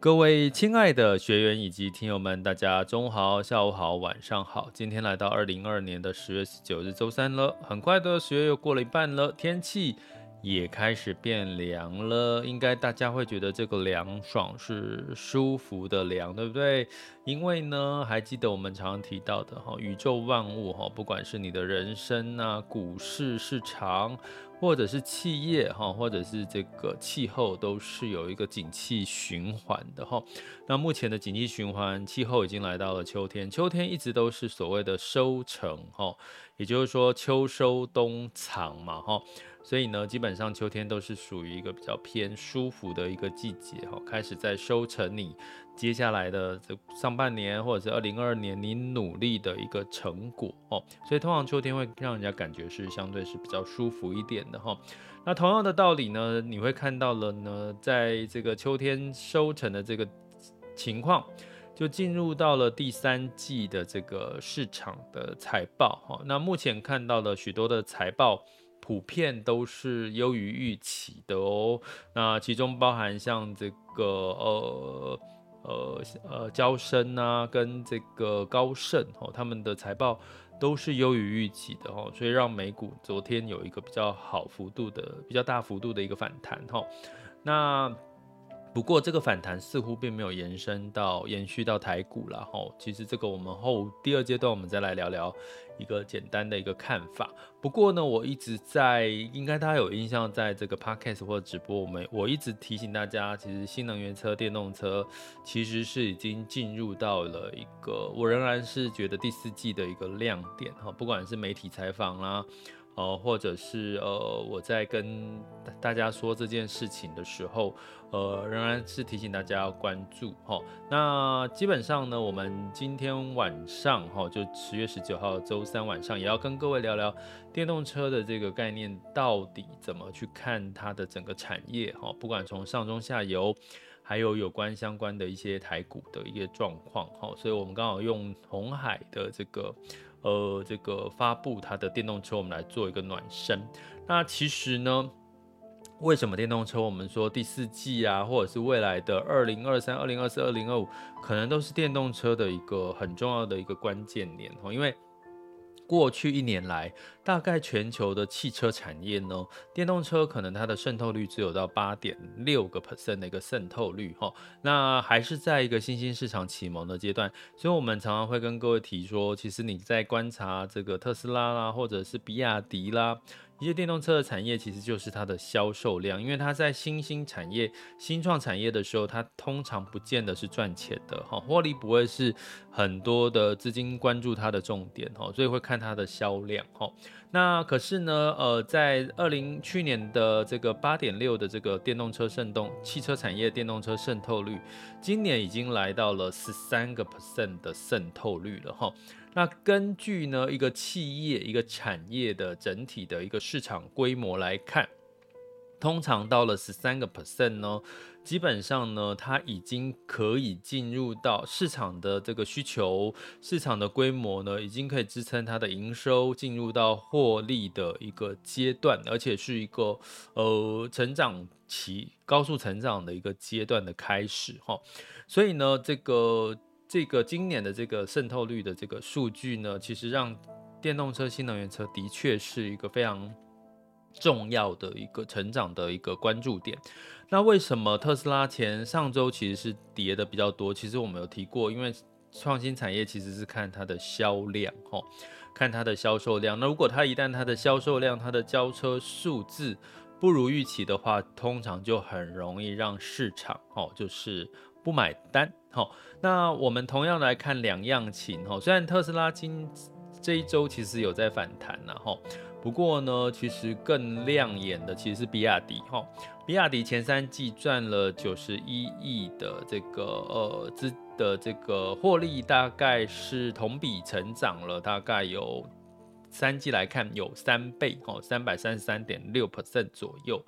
各位亲爱的学员以及听友们，大家中午好、下午好、晚上好。今天来到二零二二年的十月十九日周三了，很快的十月又过了一半了，天气也开始变凉了。应该大家会觉得这个凉爽是舒服的凉，对不对？因为呢，还记得我们常常提到的哈，宇宙万物哈，不管是你的人生啊、股市、市场。或者是企业哈，或者是这个气候，都是有一个景气循环的哈。那目前的景气循环，气候已经来到了秋天，秋天一直都是所谓的收成哈，也就是说秋收冬藏嘛哈。所以呢，基本上秋天都是属于一个比较偏舒服的一个季节哈，开始在收成你接下来的这上半年或者是二零二二年你努力的一个成果哦。所以通常秋天会让人家感觉是相对是比较舒服一点的哈。那同样的道理呢，你会看到了呢，在这个秋天收成的这个情况，就进入到了第三季的这个市场的财报哈。那目前看到了许多的财报。普遍都是优于预期的哦，那其中包含像这个呃呃呃交生啊，跟这个高盛哦，他们的财报都是优于预期的哦，所以让美股昨天有一个比较好幅度的、比较大幅度的一个反弹哈。那不过这个反弹似乎并没有延伸到延续到台股了哈。其实这个我们后第二阶段我们再来聊聊一个简单的一个看法。不过呢，我一直在应该大家有印象，在这个 podcast 或者直播，我们我一直提醒大家，其实新能源车、电动车其实是已经进入到了一个，我仍然是觉得第四季的一个亮点哈。不管是媒体采访啦。呃，或者是呃，我在跟大家说这件事情的时候，呃，仍然是提醒大家要关注哈。那基本上呢，我们今天晚上哈，就十月十九号周三晚上，也要跟各位聊聊电动车的这个概念，到底怎么去看它的整个产业哈。不管从上中下游，还有有关相关的一些台股的一个状况哈。所以我们刚好用红海的这个。呃，这个发布它的电动车，我们来做一个暖身。那其实呢，为什么电动车我们说第四季啊，或者是未来的二零二三、二零二四、二零二五，可能都是电动车的一个很重要的一个关键年哦，因为。过去一年来，大概全球的汽车产业呢，电动车可能它的渗透率只有到八点六个 percent 的一个渗透率哈，那还是在一个新兴市场启蒙的阶段，所以我们常常会跟各位提说，其实你在观察这个特斯拉啦，或者是比亚迪啦。一些电动车的产业其实就是它的销售量，因为它在新兴产业、新创产业的时候，它通常不见得是赚钱的哈，获利不会是很多的资金关注它的重点哈，所以会看它的销量哈。那可是呢，呃，在二零去年的这个八点六的这个电动车渗动汽车产业电动车渗透率，今年已经来到了十三个 percent 的渗透率了哈。那根据呢一个企业一个产业的整体的一个市场规模来看，通常到了十三个 percent 呢，基本上呢它已经可以进入到市场的这个需求，市场的规模呢已经可以支撑它的营收进入到获利的一个阶段，而且是一个呃成长期高速成长的一个阶段的开始哈，所以呢这个。这个今年的这个渗透率的这个数据呢，其实让电动车、新能源车的确是一个非常重要的一个成长的一个关注点。那为什么特斯拉前上周其实是跌的比较多？其实我们有提过，因为创新产业其实是看它的销量，吼，看它的销售量。那如果它一旦它的销售量、它的交车数字不如预期的话，通常就很容易让市场，哦，就是不买单，吼。那我们同样来看两样情，哈，虽然特斯拉今这一周其实有在反弹呐，吼。不过呢，其实更亮眼的其实是比亚迪哈，比亚迪前三季赚了九十一亿的这个呃资的这个获利，大概是同比成长了大概有三季来看有三倍哦，三百三十三点六 percent 左右。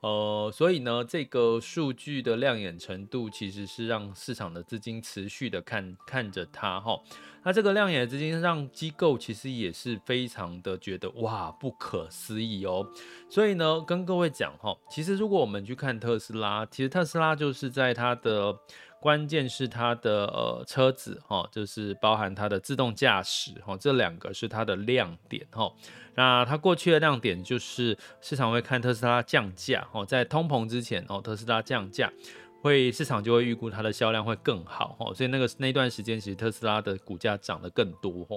呃，所以呢，这个数据的亮眼程度其实是让市场的资金持续的看看着它哈。那这个亮眼的资金让机构其实也是非常的觉得哇，不可思议哦。所以呢，跟各位讲哈，其实如果我们去看特斯拉，其实特斯拉就是在它的。关键是它的呃车子哈，就是包含它的自动驾驶哈，这两个是它的亮点哈。那它过去的亮点就是市场会看特斯拉降价哈，在通膨之前哦，特斯拉降价会市场就会预估它的销量会更好哈，所以那个那段时间其实特斯拉的股价涨得更多哈。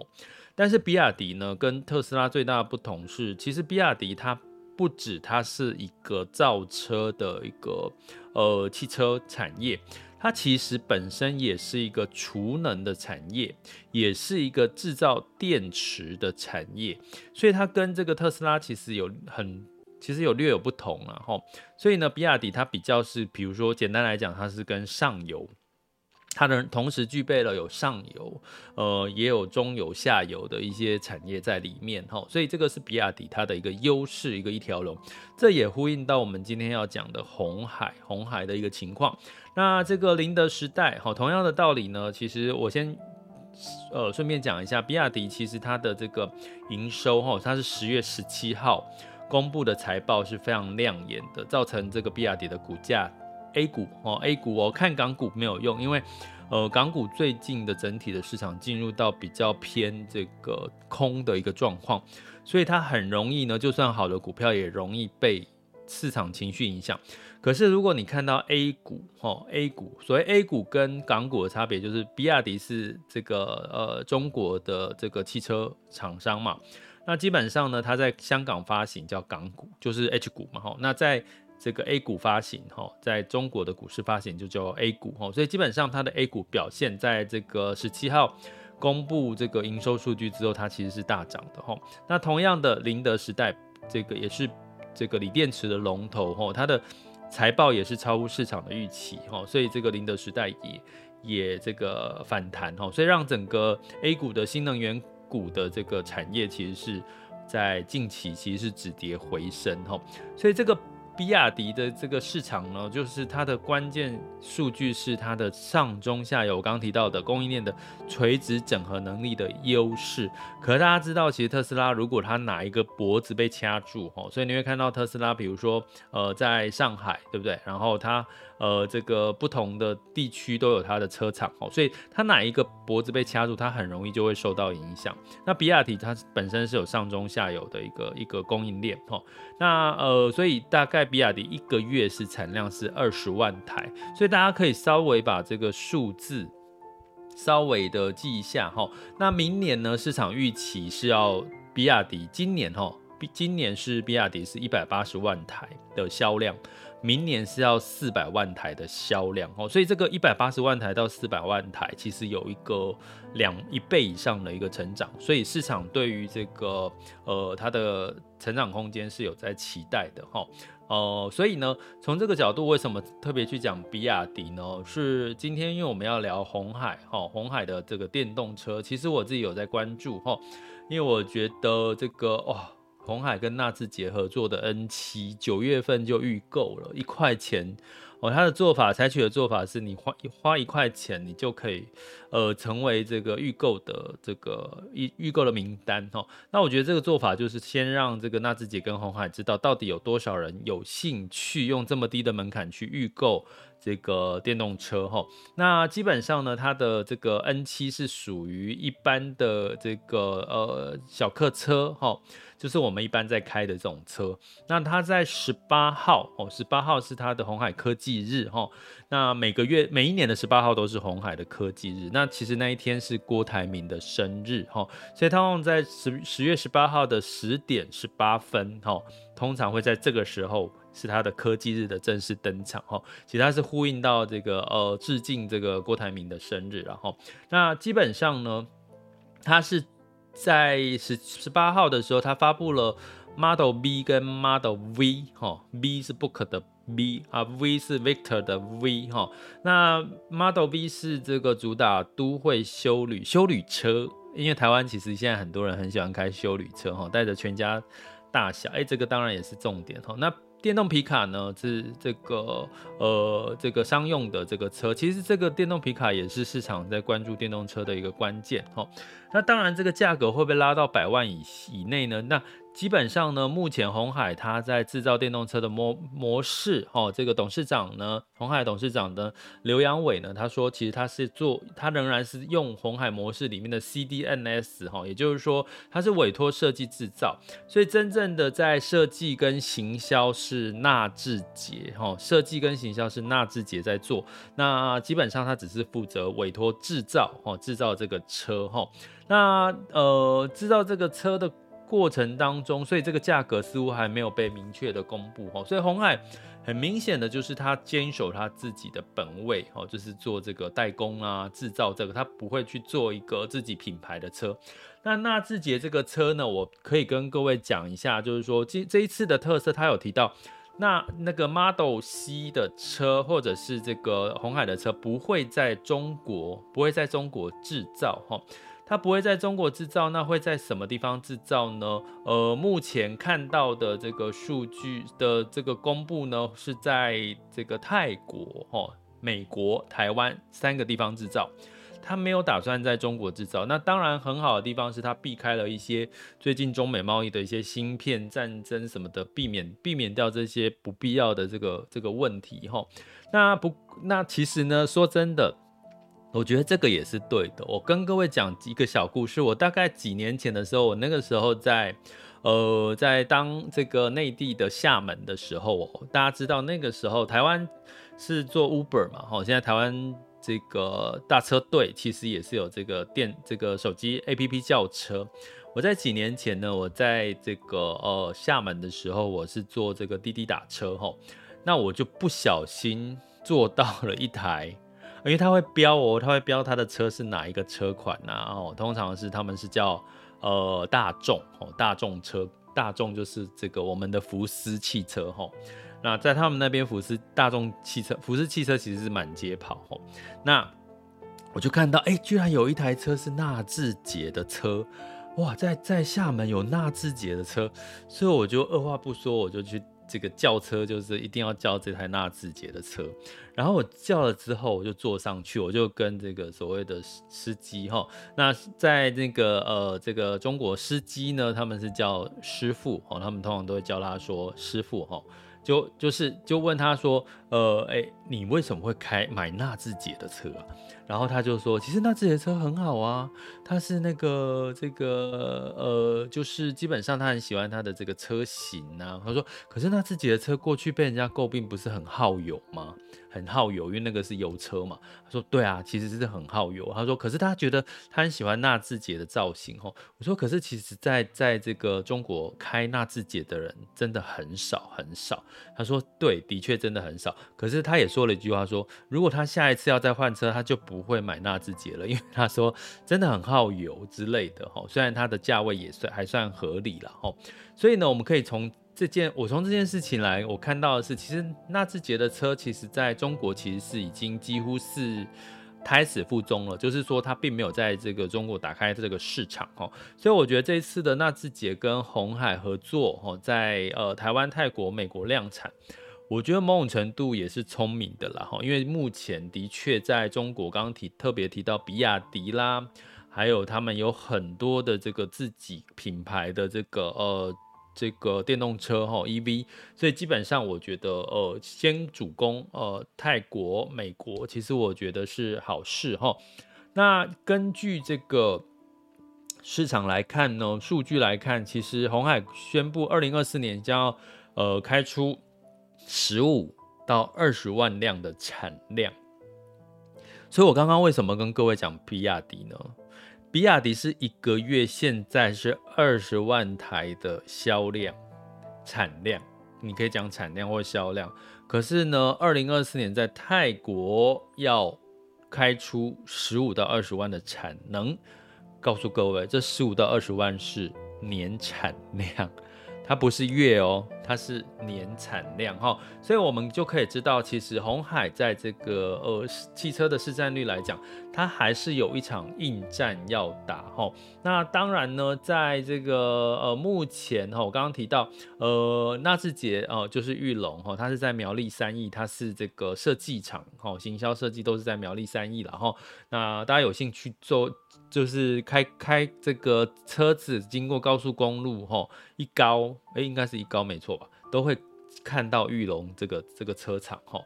但是比亚迪呢，跟特斯拉最大的不同是，其实比亚迪它不止它是一个造车的一个呃汽车产业。它其实本身也是一个储能的产业，也是一个制造电池的产业，所以它跟这个特斯拉其实有很，其实有略有不同了哈。所以呢，比亚迪它比较是，比如说简单来讲，它是跟上游。它的同时具备了有上游，呃，也有中游、下游的一些产业在里面哈，所以这个是比亚迪它的一个优势，一个一条龙。这也呼应到我们今天要讲的红海，红海的一个情况。那这个宁德时代，哈，同样的道理呢，其实我先呃顺便讲一下，比亚迪其实它的这个营收哈，它是十月十七号公布的财报是非常亮眼的，造成这个比亚迪的股价。A 股哦，A 股哦，看港股没有用，因为呃，港股最近的整体的市场进入到比较偏这个空的一个状况，所以它很容易呢，就算好的股票也容易被市场情绪影响。可是如果你看到 A 股哦，A 股，所谓 A 股跟港股的差别就是，比亚迪是这个呃中国的这个汽车厂商嘛，那基本上呢，它在香港发行叫港股，就是 H 股嘛，哈，那在。这个 A 股发行哈，在中国的股市发行就叫 A 股哈，所以基本上它的 A 股表现，在这个十七号公布这个营收数据之后，它其实是大涨的哈。那同样的，宁德时代这个也是这个锂电池的龙头哈，它的财报也是超乎市场的预期哈，所以这个宁德时代也也这个反弹哈，所以让整个 A 股的新能源股的这个产业其实是在近期其实是止跌回升哈，所以这个。比亚迪的这个市场呢，就是它的关键数据是它的上中下游，我刚刚提到的供应链的垂直整合能力的优势。可是大家知道，其实特斯拉如果它哪一个脖子被掐住，哦，所以你会看到特斯拉，比如说呃，在上海，对不对？然后它。呃，这个不同的地区都有它的车厂哦，所以它哪一个脖子被掐住，它很容易就会受到影响。那比亚迪它本身是有上中下游的一个一个供应链哦，那呃，所以大概比亚迪一个月是产量是二十万台，所以大家可以稍微把这个数字稍微的记一下哈。那明年呢，市场预期是要比亚迪今年哈，今年是比亚迪是一百八十万台的销量。明年是要四百万台的销量哦，所以这个一百八十万台到四百万台，其实有一个两一倍以上的一个成长，所以市场对于这个呃它的成长空间是有在期待的哈，呃，所以呢，从这个角度，为什么特别去讲比亚迪呢？是今天因为我们要聊红海哈，红海的这个电动车，其实我自己有在关注哈，因为我觉得这个哇。鸿海跟纳智捷合作的 N 七九月份就预购了，一块钱哦。他的做法，采取的做法是你花花一块钱，你就可以呃成为这个预购的这个预预购的名单哦。那我觉得这个做法就是先让这个纳智捷跟鸿海知道到底有多少人有兴趣用这么低的门槛去预购这个电动车哈，那基本上呢，它的这个 N7 是属于一般的这个呃小客车哈，就是我们一般在开的这种车。那它在十八号哦，十八号是它的红海科技日哈。那每个月每一年的十八号都是红海的科技日。那其实那一天是郭台铭的生日哈，所以他们在十十月十八号的十点十八分哈，通常会在这个时候。是他的科技日的正式登场哈，其实它是呼应到这个呃致敬这个郭台铭的生日，然后那基本上呢，他是在十十八号的时候，他发布了 Model B 跟 Model V 哈，B 是 Book 的 B 啊，V 是 Victor 的 V 哈，那 Model B 是这个主打都会修旅修旅车，因为台湾其实现在很多人很喜欢开修旅车哈，带着全家大小，哎，这个当然也是重点哈，那。电动皮卡呢，是这个呃这个商用的这个车，其实这个电动皮卡也是市场在关注电动车的一个关键哈。那当然，这个价格会不会拉到百万以以内呢？那基本上呢，目前鸿海它在制造电动车的模模式，哦，这个董事长呢，鸿海董事长的刘阳伟呢，他说，其实他是做，他仍然是用鸿海模式里面的 CDNS，哈，也就是说，他是委托设计制造，所以真正的在设计跟行销是纳智捷，哈，设计跟行销是纳智捷在做，那基本上他只是负责委托制造，哈，制造这个车，哈，那呃，制造这个车的。过程当中，所以这个价格似乎还没有被明确的公布哈，所以红海很明显的就是他坚守他自己的本位哦，就是做这个代工啊，制造这个，他不会去做一个自己品牌的车。那纳智捷这个车呢，我可以跟各位讲一下，就是说这这一次的特色，他有提到，那那个 Model C 的车或者是这个红海的车不会在中国，不会在中国制造哈。它不会在中国制造，那会在什么地方制造呢？呃，目前看到的这个数据的这个公布呢，是在这个泰国、哦、美国、台湾三个地方制造。它没有打算在中国制造。那当然很好的地方是它避开了一些最近中美贸易的一些芯片战争什么的，避免避免掉这些不必要的这个这个问题哈、那不，那其实呢，说真的。我觉得这个也是对的。我跟各位讲一个小故事。我大概几年前的时候，我那个时候在，呃，在当这个内地的厦门的时候，大家知道那个时候台湾是做 Uber 嘛，哈，现在台湾这个大车队其实也是有这个电这个手机 APP 叫车。我在几年前呢，我在这个呃厦门的时候，我是做这个滴滴打车，哈，那我就不小心坐到了一台。因为他会标哦，他会标他的车是哪一个车款呐、啊？哦，通常是他们是叫呃大众哦，大众车，大众就是这个我们的福斯汽车哈。那在他们那边，福斯大众汽车，福斯汽车其实是满街跑哈。那我就看到，哎，居然有一台车是纳智捷的车，哇，在在厦门有纳智捷的车，所以我就二话不说，我就去。这个叫车就是一定要叫这台纳智捷的车，然后我叫了之后，我就坐上去，我就跟这个所谓的司机哈，那在那个呃这个中国司机呢，他们是叫师傅哦，他们通常都会叫他说师傅哈，就就是就问他说，呃哎，你为什么会开买纳智捷的车啊？然后他就说，其实纳智捷车很好啊，他是那个这个呃，就是基本上他很喜欢他的这个车型啊。他说，可是纳智捷的车过去被人家诟病，不是很耗油吗？很耗油，因为那个是油车嘛。他说，对啊，其实是很耗油。他说，可是他觉得他很喜欢纳智捷的造型哦。我说，可是其实在在这个中国开纳智捷的人真的很少很少。他说，对，的确真的很少。可是他也说了一句话说，如果他下一次要再换车，他就不不会买纳智捷了，因为他说真的很耗油之类的哈。虽然它的价位也算还算合理了哈。所以呢，我们可以从这件，我从这件事情来，我看到的是，其实纳智捷的车，其实在中国其实是已经几乎是胎死腹中了，就是说它并没有在这个中国打开这个市场哈。所以我觉得这一次的纳智捷跟红海合作哈，在呃台湾、泰国、美国量产。我觉得某种程度也是聪明的啦，哈，因为目前的确在中国，刚刚提特别提到比亚迪啦，还有他们有很多的这个自己品牌的这个呃这个电动车哈 EV，所以基本上我觉得呃先主攻呃泰国、美国，其实我觉得是好事哈。那根据这个市场来看呢，数据来看，其实鸿海宣布二零二四年将要呃开出十五到二十万辆的产量。所以我刚刚为什么跟各位讲比亚迪呢？比亚迪是一个月现在是二十万台的销量产量，你可以讲产量或销量。可是呢，二零二四年在泰国要开出十五到二十万的产能，告诉各位，这十五到二十万是年产量。它不是月哦，它是年产量哈，所以我们就可以知道，其实红海在这个呃汽车的市占率来讲，它还是有一场硬战要打哈。那当然呢，在这个呃目前哈，我刚刚提到呃纳智捷哦，就是裕隆哈，它是在苗栗三义，它是这个设计厂哈，行销设计都是在苗栗三义了哈。那大家有兴趣做。就是开开这个车子经过高速公路，吼一高，哎，应该是一高没错吧？都会看到玉龙这个这个车厂，哈。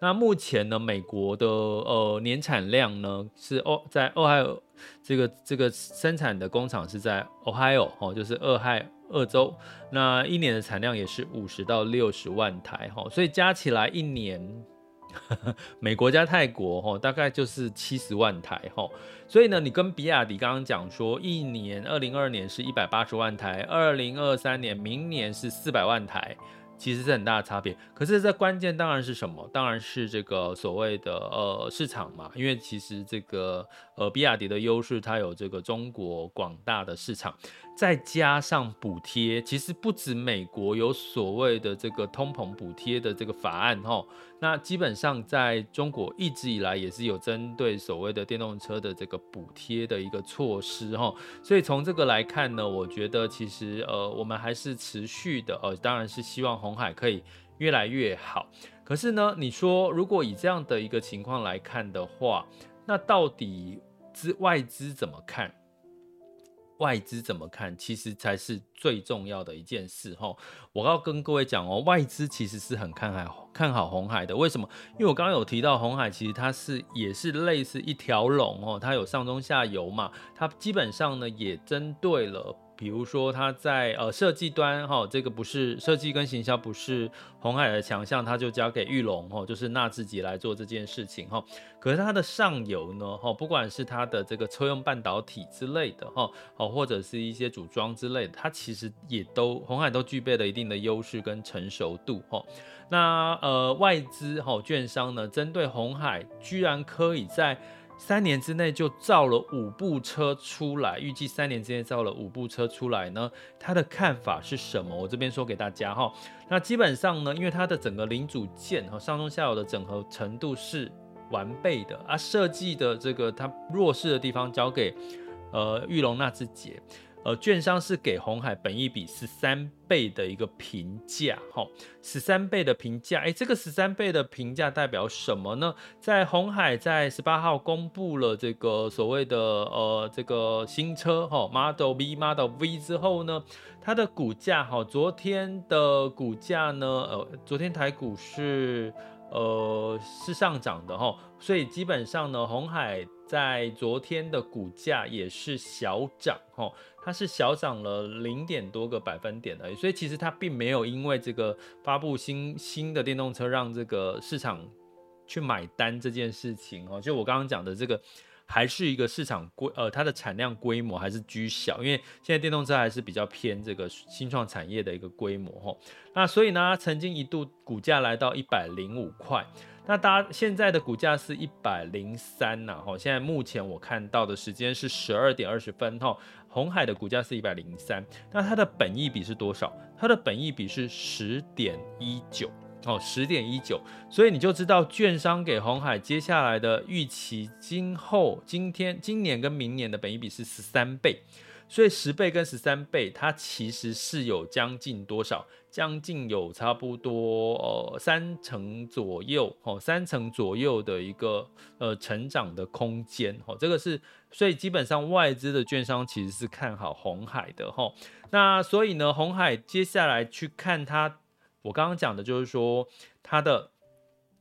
那目前呢，美国的呃年产量呢是哦，在俄亥俄这个这个生产的工厂是在 Ohio，哦，就是俄亥俄州。那一年的产量也是五十到六十万台，哈，所以加起来一年。美国加泰国哈，大概就是七十万台哈，所以呢，你跟比亚迪刚刚讲说，一年二零二二年是一百八十万台，二零二三年明年是四百万台。其实是很大的差别，可是这关键当然是什么？当然是这个所谓的呃市场嘛，因为其实这个呃比亚迪的优势，它有这个中国广大的市场，再加上补贴，其实不止美国有所谓的这个通膨补贴的这个法案哈，那基本上在中国一直以来也是有针对所谓的电动车的这个补贴的一个措施哈，所以从这个来看呢，我觉得其实呃我们还是持续的呃，当然是希望红海可以越来越好，可是呢，你说如果以这样的一个情况来看的话，那到底资外资怎么看？外资怎么看？其实才是最重要的一件事哈。我要跟各位讲哦，外资其实是很看海看好红海的。为什么？因为我刚刚有提到红海，其实它是也是类似一条龙哦，它有上中下游嘛，它基本上呢也针对了。比如说，它在呃设计端哈，这个不是设计跟行销不是鸿海的强项，它就交给裕隆哈，就是纳智捷来做这件事情哈。可是它的上游呢哈，不管是它的这个车用半导体之类的哈，哦或者是一些组装之类的，它其实也都红海都具备了一定的优势跟成熟度哈。那呃外资哈券商呢，针对红海居然可以在三年之内就造了五部车出来，预计三年之内造了五部车出来呢？他的看法是什么？我这边说给大家哈。那基本上呢，因为它的整个零组件和上中下游的整合程度是完备的啊，设计的这个它弱势的地方交给呃玉龙那智捷。呃，券商是给红海本一比十三倍的一个评价，哈，十三倍的评价，哎，这个十三倍的评价代表什么呢？在红海在十八号公布了这个所谓的呃这个新车哈 Model V Model V 之后呢，它的股价哈，昨天的股价呢，呃，昨天台股是呃是上涨的哈，所以基本上呢，红海在昨天的股价也是小涨哈。它是小涨了零点多个百分点而已，所以其实它并没有因为这个发布新新的电动车让这个市场去买单这件事情哦。就我刚刚讲的这个，还是一个市场规呃它的产量规模还是居小，因为现在电动车还是比较偏这个新创产业的一个规模哈。那所以呢，曾经一度股价来到一百零五块。那大家现在的股价是一百零三呐，哈，现在目前我看到的时间是十二点二十分，哈，红海的股价是一百零三，那它的本益比是多少？它的本益比是十点一九，哦，十点一九，所以你就知道券商给红海接下来的预期，今后今天今年跟明年的本益比是十三倍。所以十倍跟十三倍，它其实是有将近多少？将近有差不多呃三成左右哦，三成左右的一个呃成长的空间哦，这个是所以基本上外资的券商其实是看好红海的哈。那所以呢，红海接下来去看它，我刚刚讲的就是说它的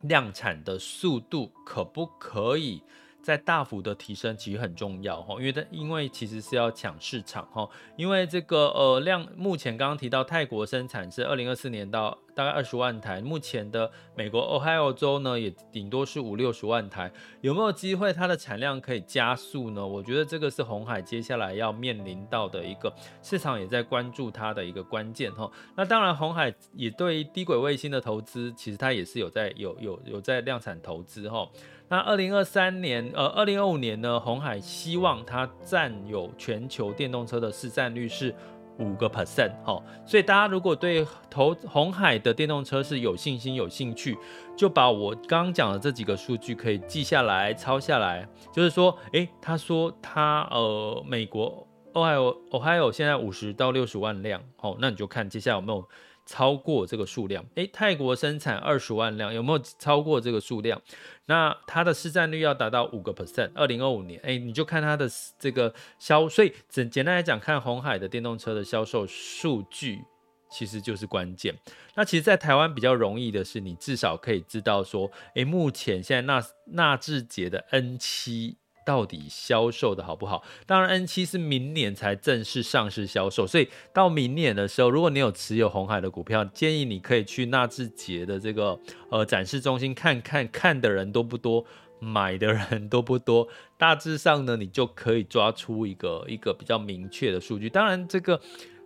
量产的速度可不可以？在大幅的提升其实很重要哈，因为它因为其实是要抢市场哈，因为这个呃量目前刚刚提到泰国生产是二零二四年到大概二十万台，目前的美国 Ohio 州呢也顶多是五六十万台，有没有机会它的产量可以加速呢？我觉得这个是红海接下来要面临到的一个市场也在关注它的一个关键哈。那当然红海也对于低轨卫星的投资，其实它也是有在有有有在量产投资哈。那二零二三年，呃，二零二五年呢，鸿海希望它占有全球电动车的市占率是五个 percent，哈，所以大家如果对投红海的电动车是有信心、有兴趣，就把我刚刚讲的这几个数据可以记下来、抄下来，就是说，诶，他说他呃，美国 Ohio Ohio 现在五十到六十万辆，好，那你就看接下来有没有。超过这个数量，诶，泰国生产二十万辆，有没有超过这个数量？那它的市占率要达到五个 percent，二零二五年，诶，你就看它的这个销，所以简简单来讲，看红海的电动车的销售数据，其实就是关键。那其实，在台湾比较容易的是，你至少可以知道说，诶，目前现在纳纳智捷的 N 七。到底销售的好不好？当然，N7 是明年才正式上市销售，所以到明年的时候，如果你有持有红海的股票，建议你可以去纳智捷的这个呃展示中心看看，看的人多不多，买的人多不多。大致上呢，你就可以抓出一个一个比较明确的数据。当然，这个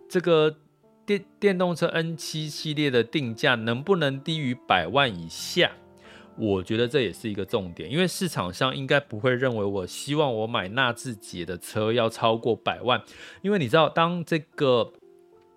这个电电动车 N7 系列的定价能不能低于百万以下？我觉得这也是一个重点，因为市场上应该不会认为我希望我买纳智捷的车要超过百万，因为你知道，当这个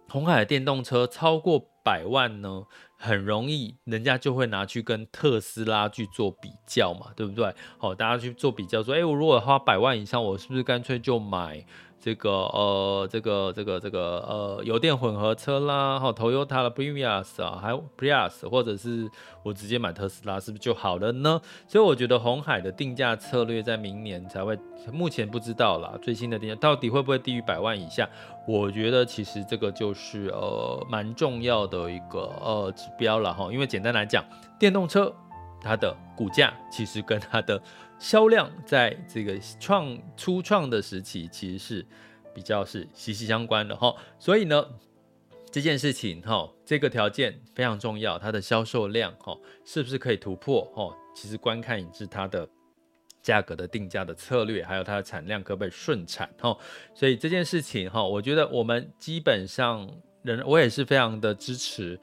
红海电动车超过百万呢，很容易人家就会拿去跟特斯拉去做比较嘛，对不对？好，大家去做比较，说，诶，我如果花百万以上，我是不是干脆就买？这个呃，这个这个这个呃，油电混合车啦，哈，Toyota 的 Prius 啊，还有 Prius，或者是我直接买特斯拉，是不是就好了呢？所以我觉得红海的定价策略在明年才会，目前不知道啦，最新的定价到底会不会低于百万以下？我觉得其实这个就是呃蛮重要的一个呃指标了哈，因为简单来讲，电动车它的股价其实跟它的销量在这个创初创的时期，其实是比较是息息相关的哈。所以呢，这件事情哈，这个条件非常重要，它的销售量哈，是不是可以突破哈？其实观看也是它的价格的定价的策略，还有它的产量可不可以顺产哈。所以这件事情哈，我觉得我们基本上人，我也是非常的支持。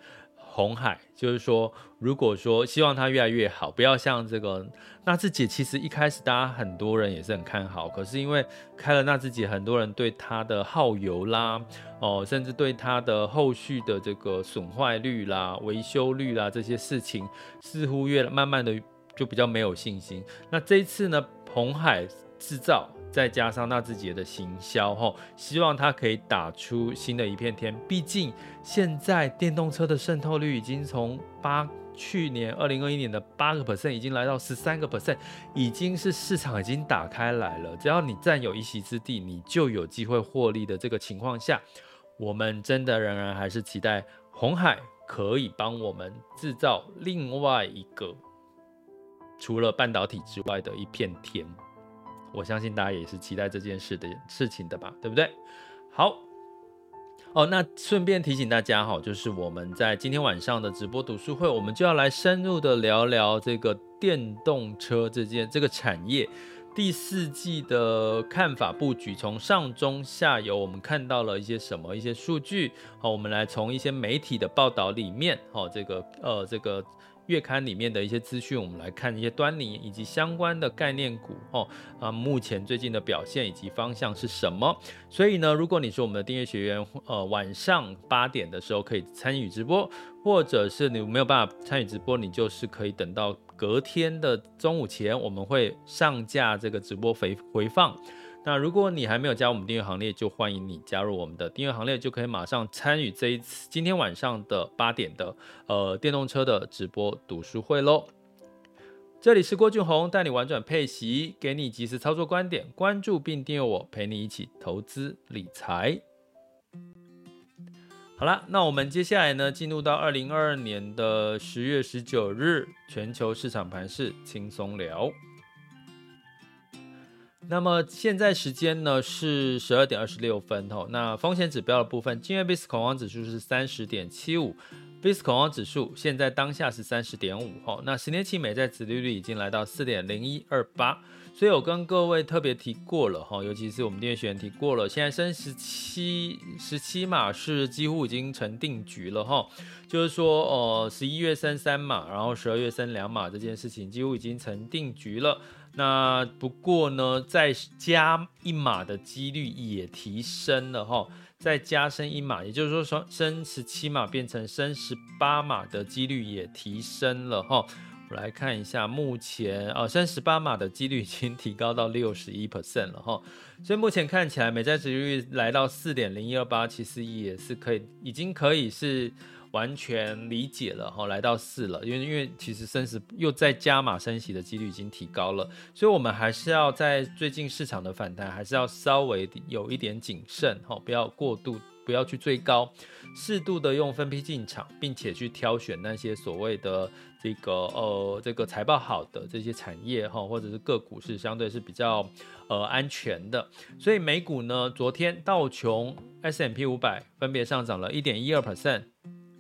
红海就是说，如果说希望它越来越好，不要像这个纳智捷，其实一开始大家很多人也是很看好，可是因为开了纳智捷，很多人对它的耗油啦，哦，甚至对它的后续的这个损坏率啦、维修率啦这些事情，似乎越慢慢的就比较没有信心。那这一次呢，鸿海制造。再加上纳智捷的行销，吼，希望它可以打出新的一片天。毕竟现在电动车的渗透率已经从八去年二零二一年的八个 percent，已经来到十三个 percent，已经是市场已经打开来了。只要你占有一席之地，你就有机会获利的这个情况下，我们真的仍然还是期待红海可以帮我们制造另外一个除了半导体之外的一片天。我相信大家也是期待这件事的事情的吧，对不对？好哦，那顺便提醒大家哈，就是我们在今天晚上的直播读书会，我们就要来深入的聊聊这个电动车这件这个产业第四季的看法布局，从上中下游我们看到了一些什么一些数据，好，我们来从一些媒体的报道里面，好，这个呃这个。月刊里面的一些资讯，我们来看一些端倪以及相关的概念股哦啊，目前最近的表现以及方向是什么？所以呢，如果你是我们的订阅学员，呃，晚上八点的时候可以参与直播，或者是你没有办法参与直播，你就是可以等到隔天的中午前，我们会上架这个直播回回放。那如果你还没有加入我们订阅行列，就欢迎你加入我们的订阅行列，就可以马上参与这一次今天晚上的八点的呃电动车的直播读书会喽。这里是郭俊宏，带你玩转配息，给你及时操作观点，关注并订阅我，陪你一起投资理财。好了，那我们接下来呢，进入到二零二二年的十月十九日，全球市场盘势轻松聊。那么现在时间呢是十二点二十六分吼，那风险指标的部分，今日 VIX 恐慌指数是三十点七五，VIX 恐慌指数现在当下是三十点五吼，那十年期美债殖利率已经来到四点零一二八，所以我跟各位特别提过了哈，尤其是我们订阅学员提过了，现在升十七十七码是几乎已经成定局了哈，就是说呃十一月升三码，然后十二月升两码这件事情几乎已经成定局了。那不过呢，再加一码的几率也提升了哈，再加升一码，也就是说升升十七码变成升十八码的几率也提升了哈。我来看一下，目前啊，升十八码的几率已经提高到六十一 percent 了哈，所以目前看起来美债殖利率来到四点零一二八，其实也是可以，已经可以是。完全理解了哈，来到四了，因为因为其实升息又再加码升息的几率已经提高了，所以我们还是要在最近市场的反弹，还是要稍微有一点谨慎哈，不要过度，不要去追高，适度的。用分批进场，并且去挑选那些所谓的。这个呃这个财报好的。这些产业哈，或者是个股是相对是比较呃安全的，所以美股呢，昨天道琼 S&P 五百分别上涨了一点一二 percent。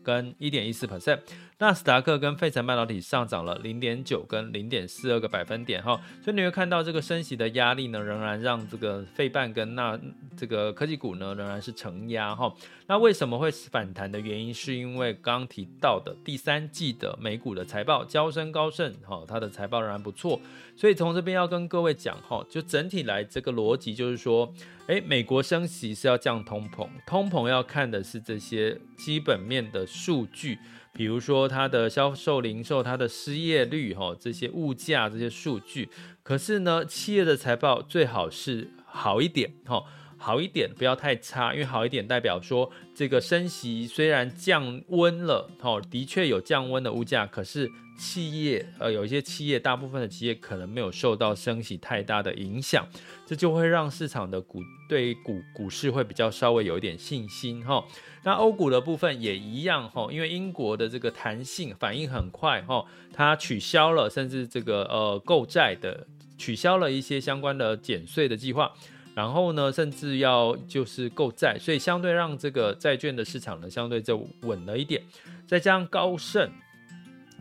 跟一点一四 percent，纳斯达克跟费城半导体上涨了零点九跟零点四二个百分点哈，所以你会看到这个升息的压力呢，仍然让这个费半跟那这个科技股呢仍然是承压哈。那为什么会反弹的原因，是因为刚提到的第三季的美股的财报，交生高盛哈，它的财报仍然不错，所以从这边要跟各位讲哈，就整体来这个逻辑就是说。诶，美国升息是要降通膨，通膨要看的是这些基本面的数据，比如说它的销售、零售、它的失业率，哈，这些物价这些数据。可是呢，企业的财报最好是好一点，哈，好一点，不要太差，因为好一点代表说这个升息虽然降温了，哈，的确有降温的物价，可是。企业呃，有一些企业，大部分的企业可能没有受到升息太大的影响，这就会让市场的股对股股市会比较稍微有一点信心哈。那欧股的部分也一样哈，因为英国的这个弹性反应很快哈，它取消了甚至这个呃购债的取消了一些相关的减税的计划，然后呢，甚至要就是购债，所以相对让这个债券的市场呢相对就稳了一点，再加上高盛。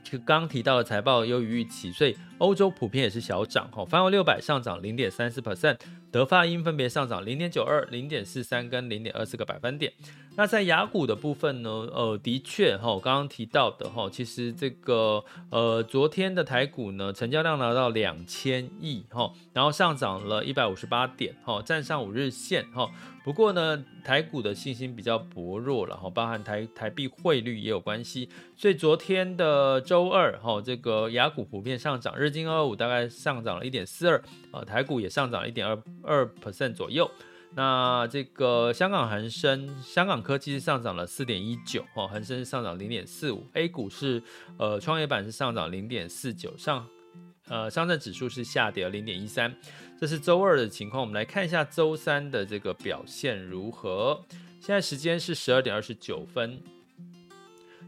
就刚提到的财报优于预期，所以欧洲普遍也是小涨哈。泛欧六百上涨零点三四 percent，德发英分别上涨零点九二、零点四三跟零点二四个百分点。那在雅股的部分呢？呃，的确哈，我刚刚提到的哈，其实这个呃昨天的台股呢，成交量拿到两千亿哈，然后上涨了一百五十八点哈，站上五日线哈。不过呢，台股的信心比较薄弱然后，包含台台币汇率也有关系，所以昨天的周二哈，这个雅股普遍上涨，日经二二五大概上涨了一点四二，呃，台股也上涨了一点二二 percent 左右。那这个香港恒生、香港科技是上涨了四点一九，哈，恒生是上涨零点四五，A 股是呃创业板是上涨零点四九，上呃上证指数是下跌了零点一三。这是周二的情况，我们来看一下周三的这个表现如何。现在时间是十二点二十九分。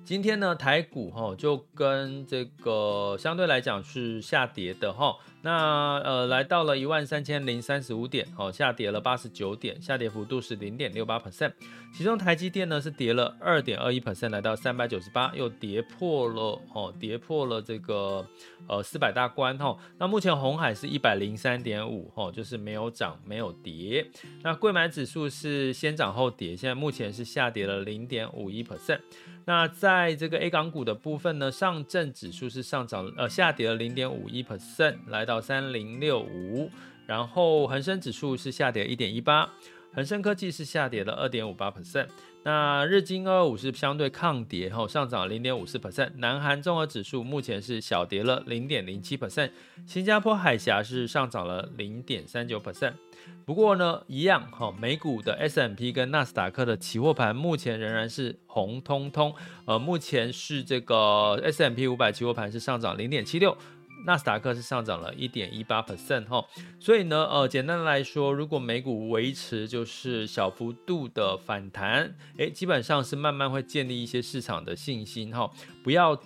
今天呢，台股哈就跟这个相对来讲是下跌的哈。那呃，来到了一万三千零三十五点，哦，下跌了八十九点，下跌幅度是零点六八 percent。其中台积电呢是跌了二点二一 percent，来到三百九十八，又跌破了哦，跌破了这个呃四百大关哈。那目前红海是一百零三点五，哦，就是没有涨没有跌。那柜买指数是先涨后跌，现在目前是下跌了零点五一 percent。那在这个 A 港股的部分呢，上证指数是上涨呃下跌了零点五一 percent，来到三零六五，然后恒生指数是下跌一点一八，恒生科技是下跌了二点五八 percent。那日经二二五是相对抗跌后上涨零点五四 percent。南韩综合指数目前是小跌了零点零七 percent。新加坡海峡是上涨了零点三九 percent。不过呢，一样哈，美股的 S M P 跟纳斯达克的期货盘目前仍然是红彤彤。呃，目前是这个 S M P 五百期货盘是上涨零点七六。纳斯达克是上涨了一点一八 percent 哈，所以呢，呃，简单来说，如果美股维持就是小幅度的反弹，诶，基本上是慢慢会建立一些市场的信心哈，不要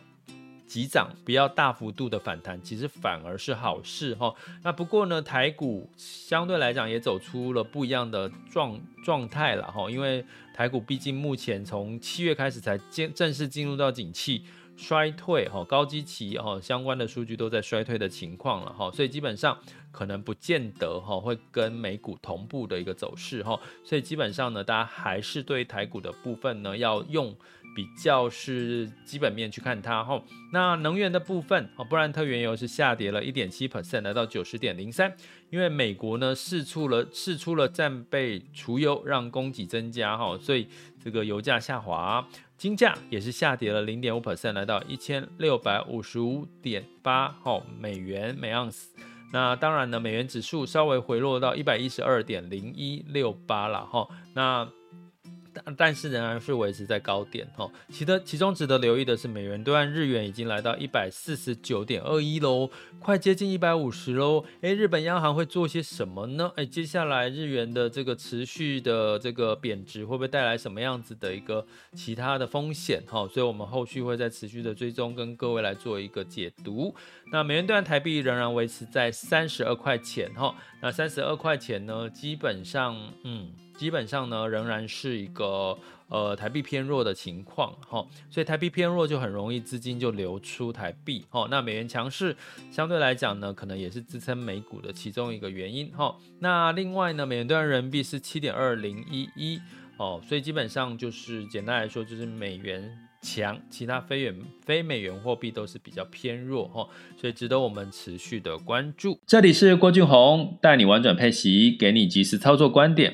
急涨，不要大幅度的反弹，其实反而是好事哈。那不过呢，台股相对来讲也走出了不一样的状状态了哈，因为台股毕竟目前从七月开始才正正式进入到景气。衰退哈，高基期哈，相关的数据都在衰退的情况了哈，所以基本上可能不见得哈会跟美股同步的一个走势哈，所以基本上呢，大家还是对台股的部分呢要用比较是基本面去看它哈。那能源的部分啊，布兰特原油是下跌了一点七 percent，来到九十点零三，因为美国呢试出了试出了战备储油，让供给增加哈，所以这个油价下滑。金价也是下跌了零点五 percent，来到一千六百五十五点八号美元每盎司。那当然呢，美元指数稍微回落到一百一十二点零一六八了哈。那但是仍然是维持在高点哈，其的其中值得留意的是，美元兑换日元已经来到一百四十九点二一喽，快接近一百五十喽。哎，日本央行会做些什么呢？哎，接下来日元的这个持续的这个贬值，会不会带来什么样子的一个其他的风险哈？所以我们后续会再持续的追踪，跟各位来做一个解读。那美元兑换台币仍然维持在三十二块钱哈，那三十二块钱呢，基本上嗯。基本上呢，仍然是一个呃台币偏弱的情况哈，所以台币偏弱就很容易资金就流出台币哈。那美元强势相对来讲呢，可能也是支撑美股的其中一个原因哈。那另外呢，美元兑人民币是七点二零一一哦，所以基本上就是简单来说就是美元强，其他非元非美元货币都是比较偏弱哈，所以值得我们持续的关注。这里是郭俊宏带你玩转配息，给你即时操作观点。